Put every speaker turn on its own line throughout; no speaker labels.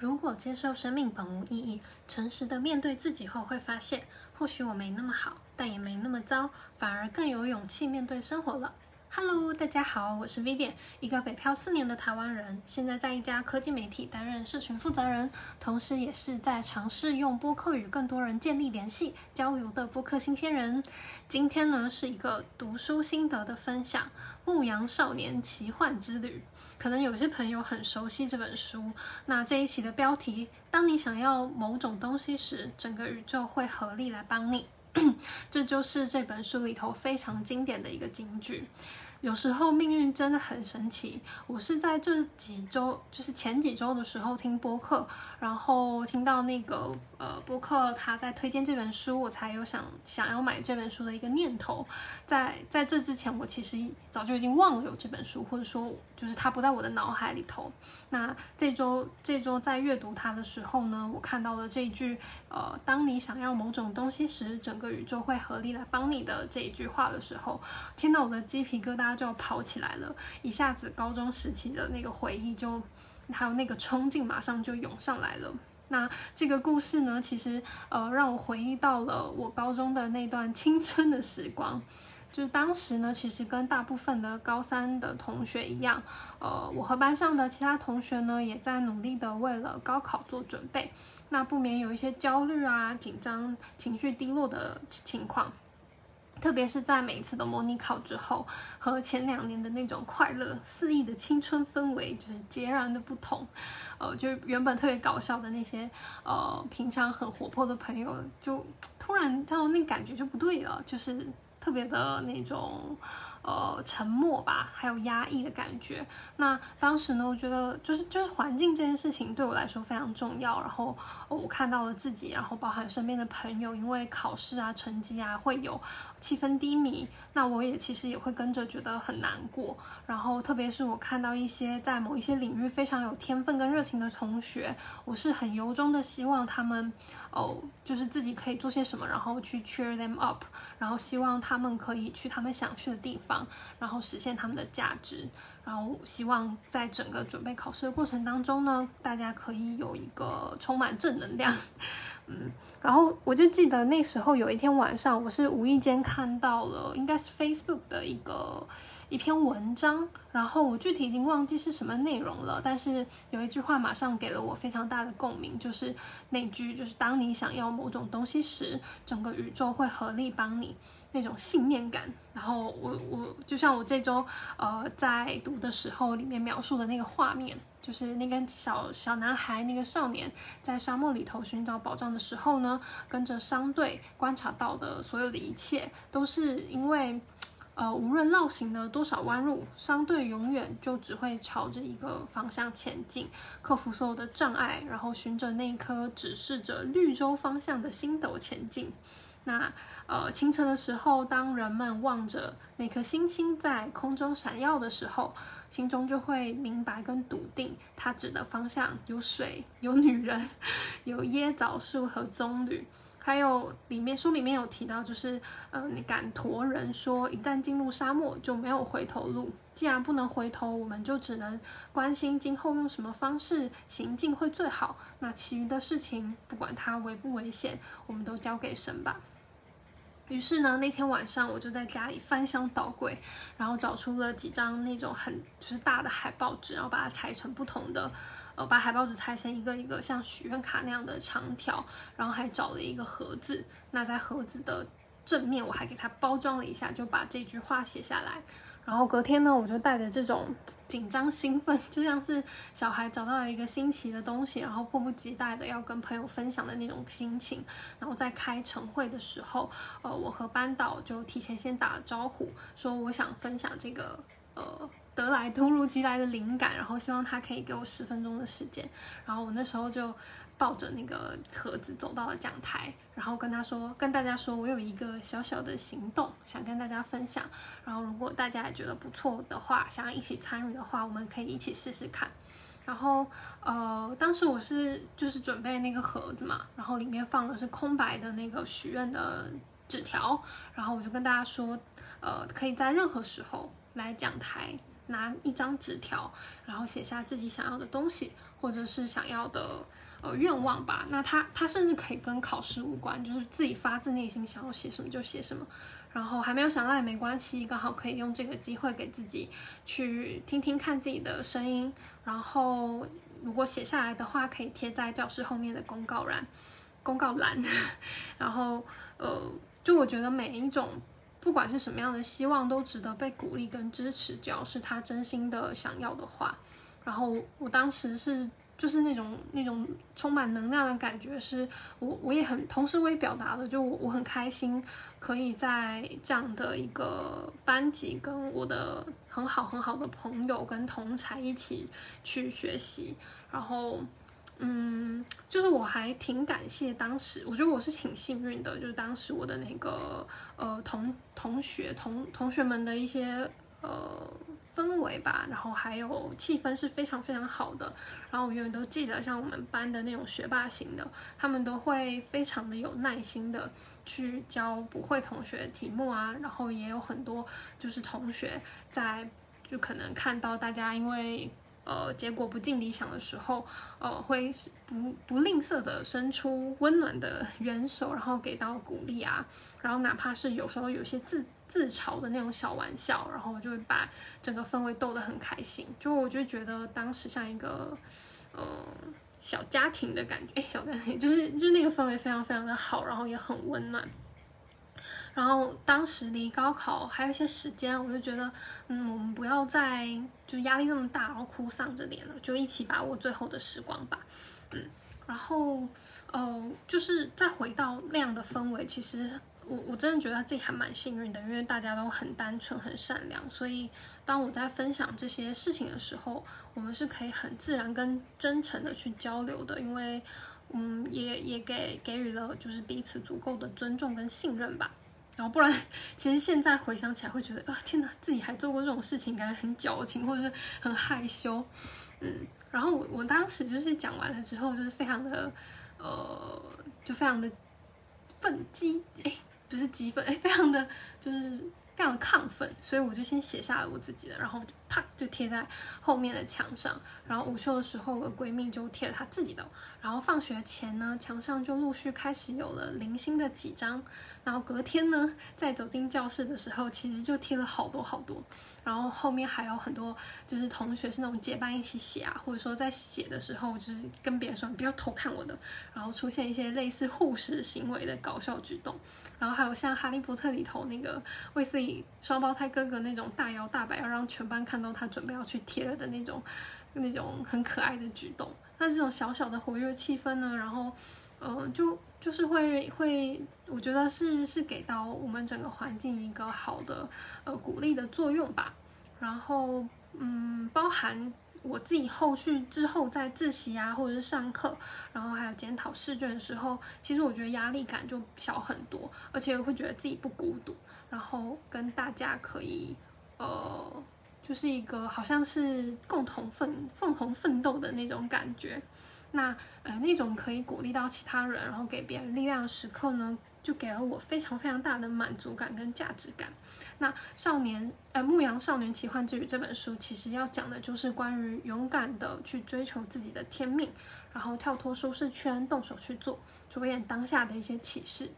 如果接受生命本无意义，诚实的面对自己后，会发现或许我没那么好，但也没那么糟，反而更有勇气面对生活了。Hello，大家好，我是 Vivian，一个北漂四年的台湾人，现在在一家科技媒体担任社群负责人，同时也是在尝试用播客与更多人建立联系交流的播客新鲜人。今天呢是一个读书心得的分享，《牧羊少年奇幻之旅》。可能有些朋友很熟悉这本书。那这一期的标题：当你想要某种东西时，整个宇宙会合力来帮你。这就是这本书里头非常经典的一个金句。有时候命运真的很神奇。我是在这几周，就是前几周的时候听播客，然后听到那个呃播客他在推荐这本书，我才有想想要买这本书的一个念头。在在这之前，我其实早就已经忘了有这本书，或者说就是它不在我的脑海里头。那这周这周在阅读它的时候呢，我看到了这一句呃，当你想要某种东西时，整个宇宙会合力来帮你的这一句话的时候，听到我的鸡皮疙瘩。就跑起来了，一下子高中时期的那个回忆就，还有那个冲劲马上就涌上来了。那这个故事呢，其实呃让我回忆到了我高中的那段青春的时光。就是当时呢，其实跟大部分的高三的同学一样，呃，我和班上的其他同学呢，也在努力的为了高考做准备。那不免有一些焦虑啊、紧张、情绪低落的情况。特别是在每一次的模拟考之后，和前两年的那种快乐肆意的青春氛围就是截然的不同。呃，就是原本特别搞笑的那些，呃，平常很活泼的朋友，就突然到那感觉就不对了，就是特别的那种。呃，沉默吧，还有压抑的感觉。那当时呢，我觉得就是就是环境这件事情对我来说非常重要。然后我看到了自己，然后包含身边的朋友，因为考试啊、成绩啊会有气氛低迷，那我也其实也会跟着觉得很难过。然后特别是我看到一些在某一些领域非常有天分跟热情的同学，我是很由衷的希望他们哦，就是自己可以做些什么，然后去 cheer them up，然后希望他们可以去他们想去的地方。然后实现他们的价值，然后希望在整个准备考试的过程当中呢，大家可以有一个充满正能量。嗯，然后我就记得那时候有一天晚上，我是无意间看到了，应该是 Facebook 的一个一篇文章，然后我具体已经忘记是什么内容了，但是有一句话马上给了我非常大的共鸣，就是那句就是当你想要某种东西时，整个宇宙会合力帮你。那种信念感，然后我我就像我这周呃在读的时候，里面描述的那个画面，就是那个小小男孩，那个少年在沙漠里头寻找宝藏的时候呢，跟着商队观察到的所有的一切，都是因为呃无论绕行了多少弯路，商队永远就只会朝着一个方向前进，克服所有的障碍，然后循着那颗指示着绿洲方向的星斗前进。那呃，清晨的时候，当人们望着那颗星星在空中闪耀的时候，心中就会明白跟笃定，它指的方向有水、有女人、有椰枣树和棕榈，还有里面书里面有提到，就是呃，你敢驼人说，一旦进入沙漠就没有回头路。既然不能回头，我们就只能关心今后用什么方式行进会最好。那其余的事情，不管它危不危险，我们都交给神吧。于是呢，那天晚上我就在家里翻箱倒柜，然后找出了几张那种很就是大的海报纸，然后把它裁成不同的，呃，把海报纸裁成一个一个像许愿卡那样的长条，然后还找了一个盒子。那在盒子的正面，我还给它包装了一下，就把这句话写下来。然后隔天呢，我就带着这种紧张兴奋，就像是小孩找到了一个新奇的东西，然后迫不及待的要跟朋友分享的那种心情。然后在开晨会的时候，呃，我和班导就提前先打了招呼，说我想分享这个，呃。得来突如其来的灵感，然后希望他可以给我十分钟的时间，然后我那时候就抱着那个盒子走到了讲台，然后跟他说，跟大家说我有一个小小的行动想跟大家分享，然后如果大家也觉得不错的话，想要一起参与的话，我们可以一起试试看。然后呃，当时我是就是准备那个盒子嘛，然后里面放的是空白的那个许愿的纸条，然后我就跟大家说，呃，可以在任何时候来讲台。拿一张纸条，然后写下自己想要的东西，或者是想要的呃愿望吧。那它它甚至可以跟考试无关，就是自己发自内心想要写什么就写什么。然后还没有想到也没关系，刚好可以用这个机会给自己去听听看自己的声音。然后如果写下来的话，可以贴在教室后面的公告栏，公告栏。然后呃，就我觉得每一种不管是什么样的希望，都值得被鼓励跟支持，只要是他真心的想要的话。然后我当时是。就是那种那种充满能量的感觉，是我我也很同时我也表达了，就我我很开心可以在这样的一个班级跟我的很好很好的朋友跟同才一起去学习，然后嗯，就是我还挺感谢当时，我觉得我是挺幸运的，就是当时我的那个呃同同学同同学们的一些呃。氛围吧，然后还有气氛是非常非常好的。然后我永远都记得，像我们班的那种学霸型的，他们都会非常的有耐心的去教不会同学题目啊。然后也有很多就是同学在就可能看到大家因为呃结果不尽理想的时候，呃会不不吝啬的伸出温暖的援手，然后给到鼓励啊。然后哪怕是有时候有些自自嘲的那种小玩笑，然后就会把整个氛围逗得很开心。就我就觉得当时像一个，呃，小家庭的感觉，哎，小家庭就是就是那个氛围非常非常的好，然后也很温暖。然后当时离高考还有一些时间，我就觉得，嗯，我们不要再就压力那么大，然后哭丧着脸了，就一起把握最后的时光吧。嗯，然后，呃，就是再回到那样的氛围，其实。我我真的觉得自己还蛮幸运的，因为大家都很单纯、很善良，所以当我在分享这些事情的时候，我们是可以很自然跟真诚的去交流的，因为嗯，也也给给予了就是彼此足够的尊重跟信任吧。然后不然，其实现在回想起来会觉得啊，天哪，自己还做过这种事情，感觉很矫情或者是很害羞。嗯，然后我我当时就是讲完了之后，就是非常的呃，就非常的愤激哎。不是激愤，哎，非常的就是非常的亢奋，所以我就先写下了我自己的，然后啪就贴在后面的墙上。然后午休的时候，我的闺蜜就贴了她自己的。然后放学前呢，墙上就陆续开始有了零星的几张。然后隔天呢，在走进教室的时候，其实就贴了好多好多。然后后面还有很多，就是同学是那种结伴一起写啊，或者说在写的时候，就是跟别人说你不要偷看我的。然后出现一些类似护士行为的搞笑举动。然后还有像《哈利波特》里头那个卫斯双胞胎哥哥那种大摇大摆要让全班看到他准备要去贴了的那种。那种很可爱的举动，那这种小小的活跃气氛呢，然后，呃，就就是会会，我觉得是是给到我们整个环境一个好的呃鼓励的作用吧。然后，嗯，包含我自己后续之后在自习啊，或者是上课，然后还有检讨试卷的时候，其实我觉得压力感就小很多，而且会觉得自己不孤独，然后跟大家可以呃。就是一个好像是共同奋共同奋斗的那种感觉，那呃那种可以鼓励到其他人，然后给别人力量的时刻呢，就给了我非常非常大的满足感跟价值感。那少年呃《牧羊少年奇幻之旅》这本书其实要讲的就是关于勇敢的去追求自己的天命，然后跳脱舒适圈，动手去做，着眼当下的一些启示。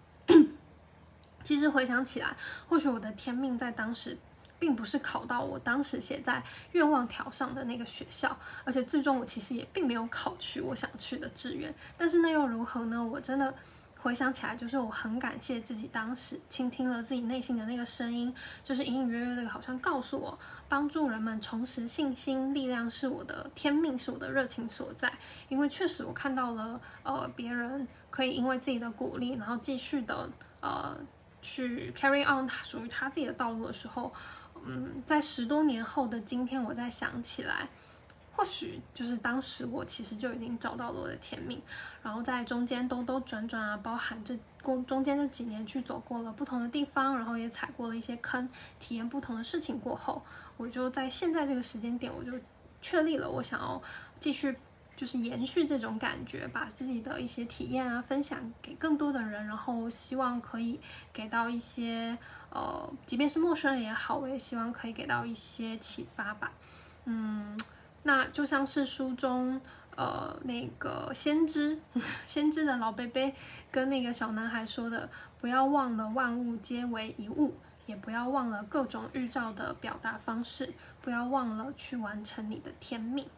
其实回想起来，或许我的天命在当时。并不是考到我当时写在愿望条上的那个学校，而且最终我其实也并没有考取我想去的志愿。但是那又如何呢？我真的回想起来，就是我很感谢自己当时倾听了自己内心的那个声音，就是隐隐约约的，好像告诉我，帮助人们重拾信心，力量是我的天命，是我的热情所在。因为确实我看到了，呃，别人可以因为自己的鼓励，然后继续的呃去 carry on 他属于他自己的道路的时候。嗯，在十多年后的今天，我再想起来，或许就是当时我其实就已经找到了我的天命，然后在中间兜兜转转啊，包含这过中间这几年去走过了不同的地方，然后也踩过了一些坑，体验不同的事情过后，我就在现在这个时间点，我就确立了我想要继续。就是延续这种感觉，把自己的一些体验啊分享给更多的人，然后希望可以给到一些呃，即便是陌生人也好，我也希望可以给到一些启发吧。嗯，那就像是书中呃那个先知，先知的老贝贝跟那个小男孩说的，不要忘了万物皆为一物，也不要忘了各种预兆的表达方式，不要忘了去完成你的天命。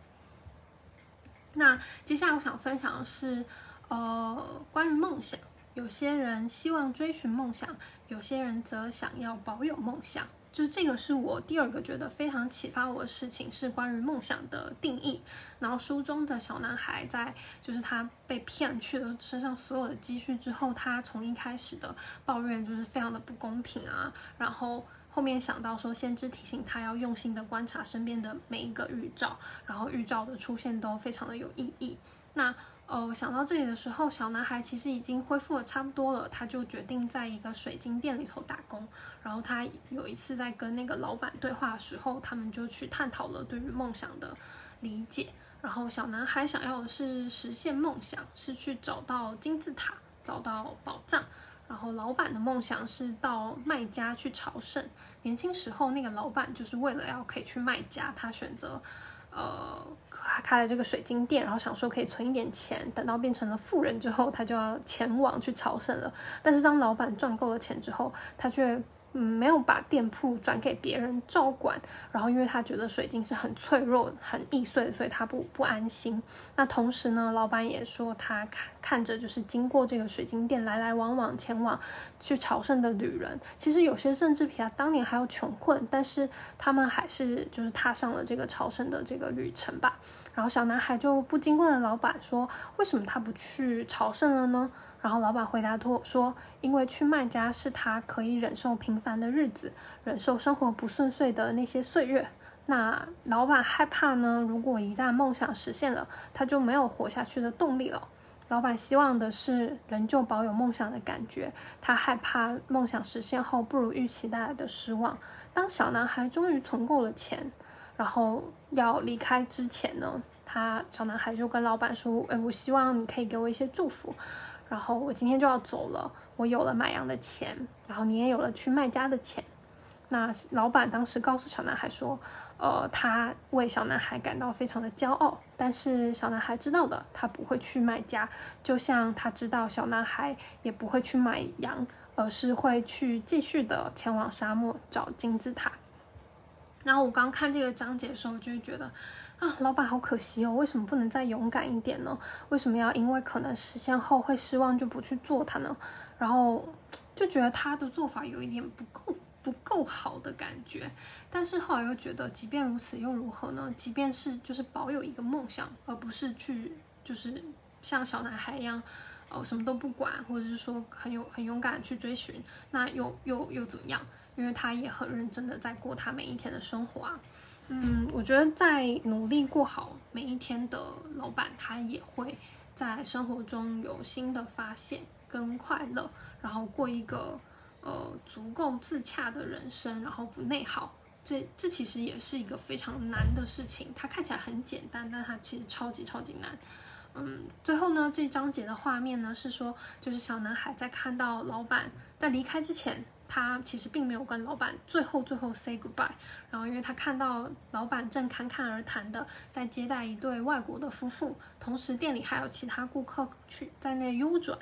那接下来我想分享的是，呃，关于梦想。有些人希望追寻梦想，有些人则想要保有梦想。就是这个是我第二个觉得非常启发我的事情，是关于梦想的定义。然后书中的小男孩在，就是他被骗去了身上所有的积蓄之后，他从一开始的抱怨就是非常的不公平啊，然后。后面想到说，先知提醒他要用心的观察身边的每一个预兆，然后预兆的出现都非常的有意义。那呃，想到这里的时候，小男孩其实已经恢复的差不多了，他就决定在一个水晶店里头打工。然后他有一次在跟那个老板对话的时候，他们就去探讨了对于梦想的理解。然后小男孩想要的是实现梦想，是去找到金字塔，找到宝藏。然后老板的梦想是到卖家去朝圣。年轻时候，那个老板就是为了要可以去卖家，他选择，呃，开了这个水晶店，然后想说可以存一点钱，等到变成了富人之后，他就要前往去朝圣了。但是当老板赚够了钱之后，他却。嗯，没有把店铺转给别人照管，然后因为他觉得水晶是很脆弱、很易碎的，所以他不不安心。那同时呢，老板也说他看看着就是经过这个水晶店来来往往前往去朝圣的旅人，其实有些甚至比他当年还要穷困，但是他们还是就是踏上了这个朝圣的这个旅程吧。然后小男孩就不禁问了老板说：“为什么他不去朝圣了呢？”然后老板回答说：“说因为去卖家是他可以忍受平凡的日子，忍受生活不顺遂的那些岁月。那老板害怕呢，如果一旦梦想实现了，他就没有活下去的动力了。老板希望的是仍旧保有梦想的感觉，他害怕梦想实现后不如预期带来的失望。当小男孩终于存够了钱。”然后要离开之前呢，他小男孩就跟老板说：“哎，我希望你可以给我一些祝福。然后我今天就要走了，我有了买羊的钱，然后你也有了去卖家的钱。”那老板当时告诉小男孩说：“呃，他为小男孩感到非常的骄傲，但是小男孩知道的，他不会去卖家，就像他知道小男孩也不会去买羊，而是会去继续的前往沙漠找金字塔。”然后我刚看这个章节的时候，就会觉得，啊，老板好可惜哦，为什么不能再勇敢一点呢？为什么要因为可能实现后会失望就不去做它呢？然后就觉得他的做法有一点不够不够好的感觉。但是后来又觉得，即便如此又如何呢？即便是就是保有一个梦想，而不是去就是像小男孩一样，哦，什么都不管，或者是说很有很勇敢去追寻，那又又又怎么样？因为他也很认真的在过他每一天的生活啊，嗯，我觉得在努力过好每一天的老板，他也会在生活中有新的发现跟快乐，然后过一个呃足够自洽的人生，然后不内耗。这这其实也是一个非常难的事情，它看起来很简单，但它其实超级超级难。嗯，最后呢，这章节的画面呢是说，就是小男孩在看到老板在离开之前。他其实并没有跟老板最后最后 say goodbye，然后因为他看到老板正侃侃而谈的在接待一对外国的夫妇，同时店里还有其他顾客去在那悠转，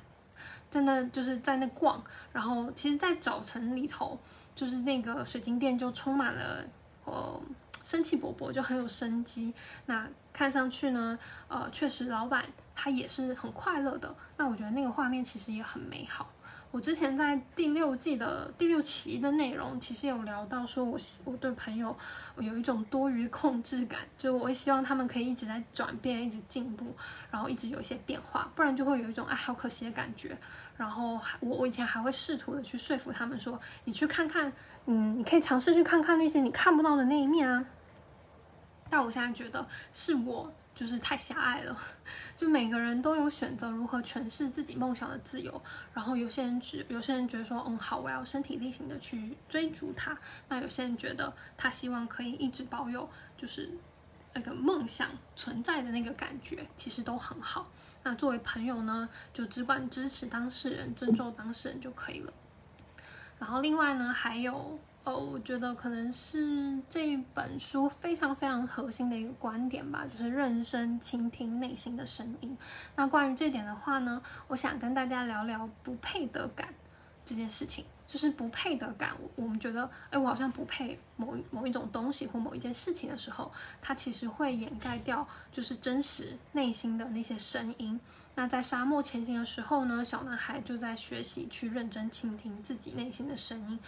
在那就是在那逛，然后其实，在早晨里头，就是那个水晶店就充满了呃生气勃勃，就很有生机。那看上去呢，呃，确实老板他也是很快乐的。那我觉得那个画面其实也很美好。我之前在第六季的第六期的内容，其实有聊到说，我我对朋友有一种多余控制感，就我会希望他们可以一直在转变，一直进步，然后一直有一些变化，不然就会有一种哎好可惜的感觉。然后我我以前还会试图的去说服他们说，你去看看，嗯，你可以尝试去看看那些你看不到的那一面啊。但我现在觉得是我。就是太狭隘了，就每个人都有选择如何诠释自己梦想的自由。然后有些人只，有些人觉得说，嗯，好，我要身体力行的去追逐它。那有些人觉得他希望可以一直保有，就是那个梦想存在的那个感觉，其实都很好。那作为朋友呢，就只管支持当事人，尊重当事人就可以了。然后另外呢，还有。哦，我觉得可能是这本书非常非常核心的一个观点吧，就是认真倾听内心的声音。那关于这点的话呢，我想跟大家聊聊不配得感这件事情。就是不配得感，我我们觉得，哎，我好像不配某某一种东西或某一件事情的时候，它其实会掩盖掉就是真实内心的那些声音。那在沙漠前行的时候呢，小男孩就在学习去认真倾听自己内心的声音。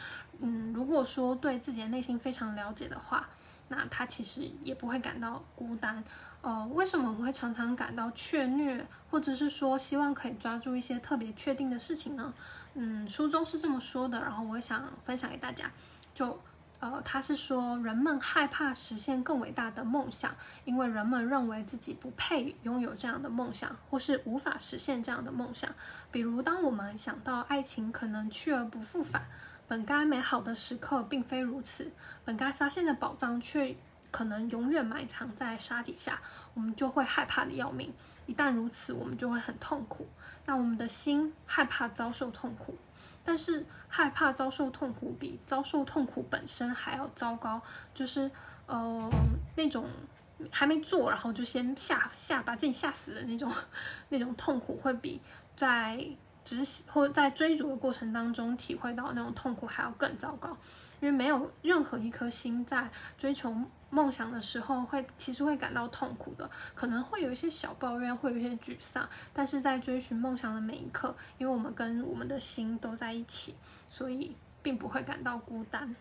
嗯，如果说对自己的内心非常了解的话，那他其实也不会感到孤单。呃，为什么我们会常常感到怯懦，或者是说希望可以抓住一些特别确定的事情呢？嗯，书中是这么说的，然后我想分享给大家。就呃，他是说人们害怕实现更伟大的梦想，因为人们认为自己不配拥有这样的梦想，或是无法实现这样的梦想。比如，当我们想到爱情可能去而不复返，本该美好的时刻并非如此，本该发现的宝藏却。可能永远埋藏在沙底下，我们就会害怕的要命。一旦如此，我们就会很痛苦。那我们的心害怕遭受痛苦，但是害怕遭受痛苦比遭受痛苦本身还要糟糕。就是呃那种还没做，然后就先吓吓把自己吓死的那种 那种痛苦，会比在只是或在追逐的过程当中体会到那种痛苦还要更糟糕。因为没有任何一颗心在追求梦想的时候会，其实会感到痛苦的，可能会有一些小抱怨，会有一些沮丧，但是在追寻梦想的每一刻，因为我们跟我们的心都在一起，所以并不会感到孤单。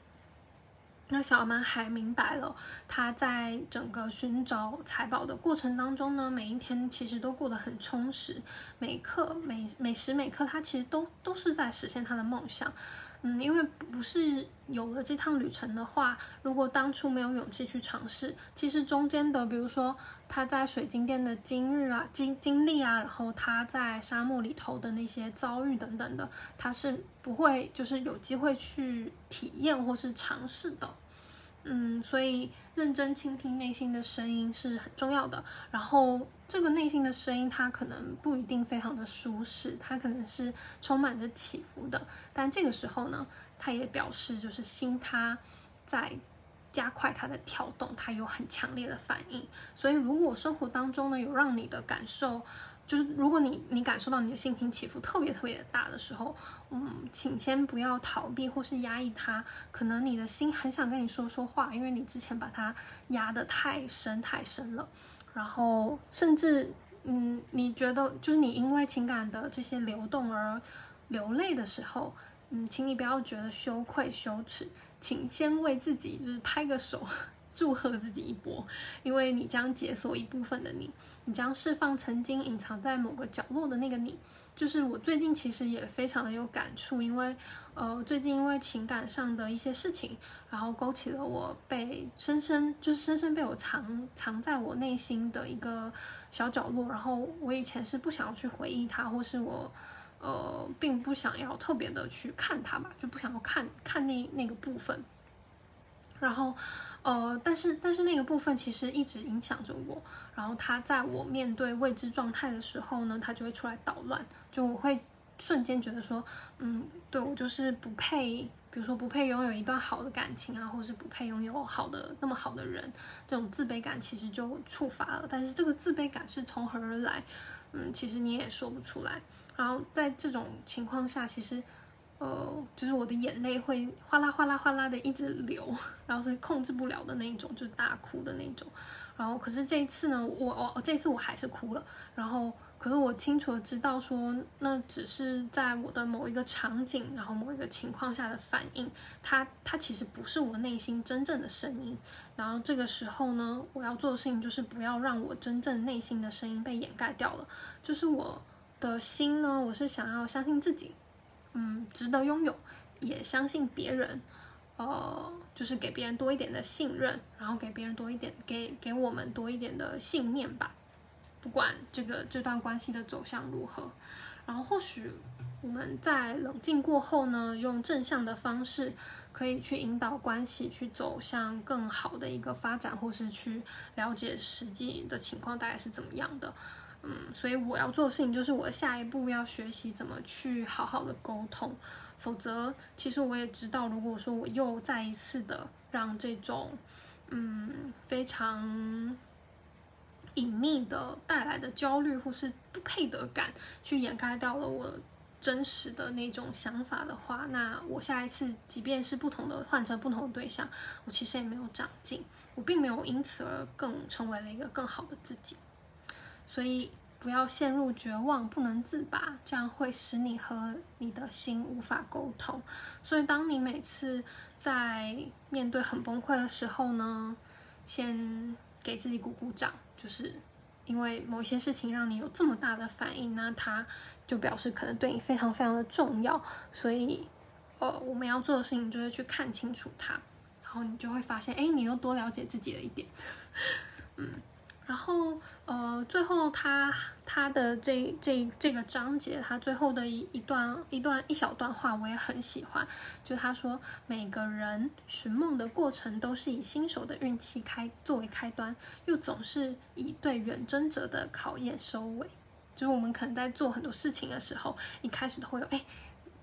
那小男孩明白了，他在整个寻找财宝的过程当中呢，每一天其实都过得很充实，每刻每每时每刻，他其实都都是在实现他的梦想。嗯，因为不是有了这趟旅程的话，如果当初没有勇气去尝试，其实中间的，比如说他在水晶店的经日啊、经经历啊，然后他在沙漠里头的那些遭遇等等的，他是不会就是有机会去体验或是尝试的。嗯，所以认真倾听内心的声音是很重要的。然后，这个内心的声音，它可能不一定非常的舒适，它可能是充满着起伏的。但这个时候呢，它也表示就是心它在加快它的跳动，它有很强烈的反应。所以，如果生活当中呢有让你的感受，就是如果你你感受到你的心情起伏特别特别大的时候，嗯，请先不要逃避或是压抑它。可能你的心很想跟你说说话，因为你之前把它压得太深太深了。然后甚至，嗯，你觉得就是你因为情感的这些流动而流泪的时候，嗯，请你不要觉得羞愧羞耻，请先为自己就是拍个手。祝贺自己一波，因为你将解锁一部分的你，你将释放曾经隐藏在某个角落的那个你。就是我最近其实也非常的有感触，因为呃最近因为情感上的一些事情，然后勾起了我被深深就是深深被我藏藏在我内心的一个小角落。然后我以前是不想要去回忆它，或是我呃并不想要特别的去看它吧，就不想要看看那那个部分。然后，呃，但是但是那个部分其实一直影响着我。然后他在我面对未知状态的时候呢，他就会出来捣乱。就我会瞬间觉得说，嗯，对我就是不配，比如说不配拥有一段好的感情啊，或是不配拥有好的那么好的人，这种自卑感其实就触发了。但是这个自卑感是从何而来？嗯，其实你也说不出来。然后在这种情况下，其实。呃，就是我的眼泪会哗啦哗啦哗啦的一直流，然后是控制不了的那一种，就是大哭的那种。然后，可是这一次呢，我我这次我还是哭了。然后，可是我清楚的知道说，那只是在我的某一个场景，然后某一个情况下的反应。它它其实不是我内心真正的声音。然后这个时候呢，我要做的事情就是不要让我真正内心的声音被掩盖掉了。就是我的心呢，我是想要相信自己。嗯，值得拥有，也相信别人，呃，就是给别人多一点的信任，然后给别人多一点，给给我们多一点的信念吧。不管这个这段关系的走向如何，然后或许我们在冷静过后呢，用正向的方式可以去引导关系去走向更好的一个发展，或是去了解实际的情况大概是怎么样的。嗯，所以我要做的事情就是我下一步要学习怎么去好好的沟通，否则其实我也知道，如果说我又再一次的让这种嗯非常隐秘的带来的焦虑或是不配得感，去掩盖掉了我真实的那种想法的话，那我下一次即便是不同的换成不同的对象，我其实也没有长进，我并没有因此而更成为了一个更好的自己。所以不要陷入绝望，不能自拔，这样会使你和你的心无法沟通。所以，当你每次在面对很崩溃的时候呢，先给自己鼓鼓掌，就是因为某一些事情让你有这么大的反应，那它就表示可能对你非常非常的重要。所以，呃，我们要做的事情就是去看清楚它，然后你就会发现，哎，你又多了解自己了一点，嗯。然后，呃，最后他他的这这这个章节，他最后的一一段一段一小段话，我也很喜欢。就他说，每个人寻梦的过程都是以新手的运气开作为开端，又总是以对远征者的考验收尾。就是我们可能在做很多事情的时候，一开始都会有，哎，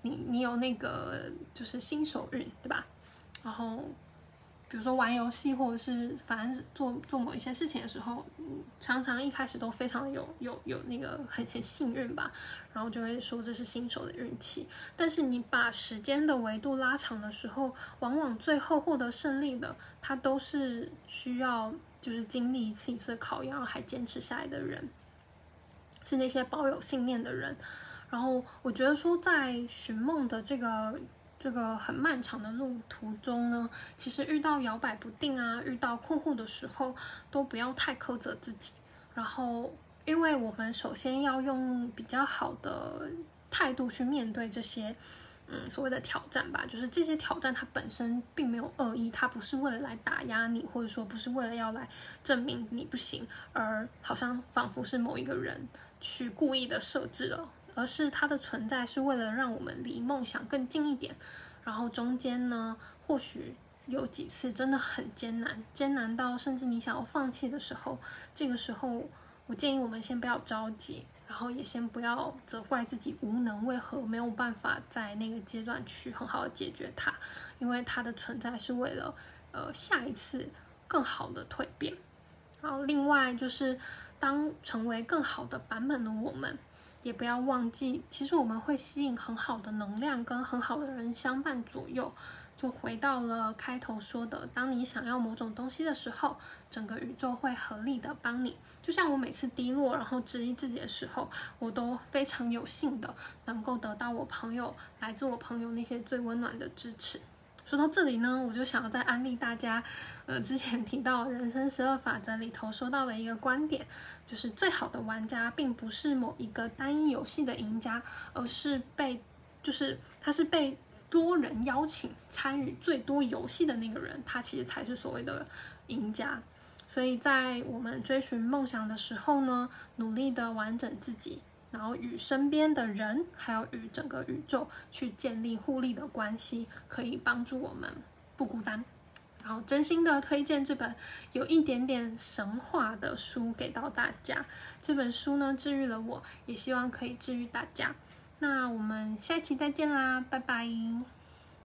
你你有那个就是新手运，对吧？然后。比如说玩游戏，或者是反正做做某一些事情的时候，常常一开始都非常有有有那个很很幸运吧，然后就会说这是新手的运气。但是你把时间的维度拉长的时候，往往最后获得胜利的，他都是需要就是经历一次一次考验，然后还坚持下来的人，是那些保有信念的人。然后我觉得说，在寻梦的这个。这个很漫长的路途中呢，其实遇到摇摆不定啊，遇到困惑的时候，都不要太苛责自己。然后，因为我们首先要用比较好的态度去面对这些，嗯，所谓的挑战吧。就是这些挑战它本身并没有恶意，它不是为了来打压你，或者说不是为了要来证明你不行，而好像仿佛是某一个人去故意的设置了。而是它的存在是为了让我们离梦想更近一点，然后中间呢，或许有几次真的很艰难，艰难到甚至你想要放弃的时候，这个时候我建议我们先不要着急，然后也先不要责怪自己无能为何没有办法在那个阶段去很好的解决它，因为它的存在是为了呃下一次更好的蜕变。然后另外就是当成为更好的版本的我们。也不要忘记，其实我们会吸引很好的能量跟很好的人相伴左右。就回到了开头说的，当你想要某种东西的时候，整个宇宙会合力的帮你。就像我每次低落，然后质疑自己的时候，我都非常有幸的能够得到我朋友来自我朋友那些最温暖的支持。说到这里呢，我就想要再安利大家，呃，之前提到人生十二法则里头说到的一个观点，就是最好的玩家并不是某一个单一游戏的赢家，而是被，就是他是被多人邀请参与最多游戏的那个人，他其实才是所谓的赢家。所以在我们追寻梦想的时候呢，努力的完整自己。然后与身边的人，还有与整个宇宙去建立互利的关系，可以帮助我们不孤单。然后真心的推荐这本有一点点神话的书给到大家。这本书呢，治愈了我，也希望可以治愈大家。那我们下期再见啦，拜拜。